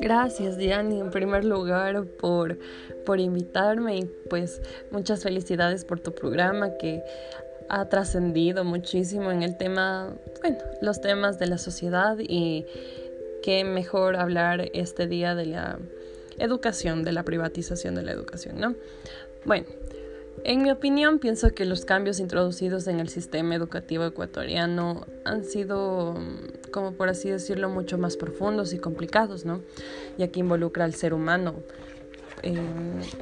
Gracias, Diani, en primer lugar por, por invitarme y pues muchas felicidades por tu programa que ha trascendido muchísimo en el tema, bueno, los temas de la sociedad y qué mejor hablar este día de la educación, de la privatización de la educación, ¿no? Bueno, en mi opinión, pienso que los cambios introducidos en el sistema educativo ecuatoriano han sido, como por así decirlo, mucho más profundos y complicados, ¿no? Ya que involucra al ser humano eh,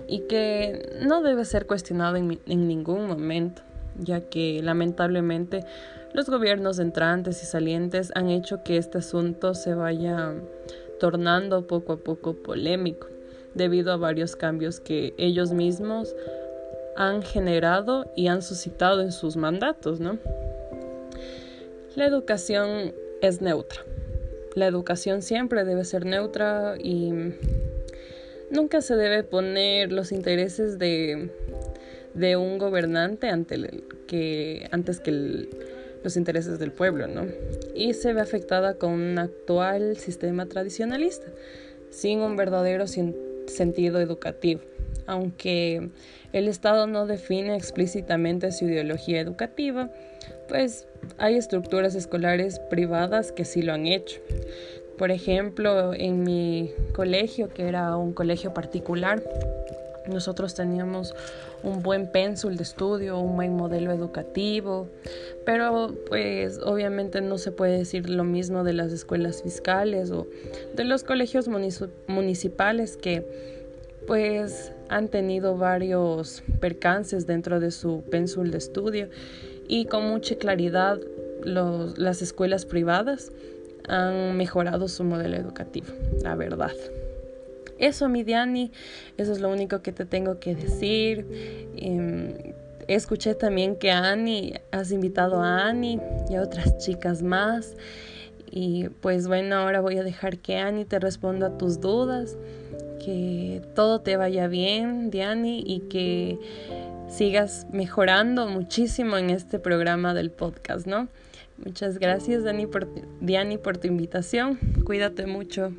y que no debe ser cuestionado en ningún momento, ya que lamentablemente los gobiernos entrantes y salientes han hecho que este asunto se vaya tornando poco a poco polémico, debido a varios cambios que ellos mismos han generado y han suscitado en sus mandatos, ¿no? La educación es neutra. La educación siempre debe ser neutra y nunca se debe poner los intereses de, de un gobernante ante que, antes que los intereses del pueblo, ¿no? Y se ve afectada con un actual sistema tradicionalista, sin un verdadero sentido educativo aunque el Estado no define explícitamente su ideología educativa, pues hay estructuras escolares privadas que sí lo han hecho. Por ejemplo, en mi colegio, que era un colegio particular, nosotros teníamos un buen pénsul de estudio, un buen modelo educativo, pero pues obviamente no se puede decir lo mismo de las escuelas fiscales o de los colegios municipales que pues han tenido varios percances dentro de su pénsul de estudio y con mucha claridad las escuelas privadas han mejorado su modelo educativo, la verdad. Eso, mi Diani, eso es lo único que te tengo que decir. Em, escuché también que Ani, has invitado a Ani y a otras chicas más. Y pues bueno, ahora voy a dejar que Ani te responda a tus dudas que todo te vaya bien, Diani, y que sigas mejorando muchísimo en este programa del podcast, ¿no? Muchas gracias, Dani, por, Diani, por tu invitación. Cuídate mucho.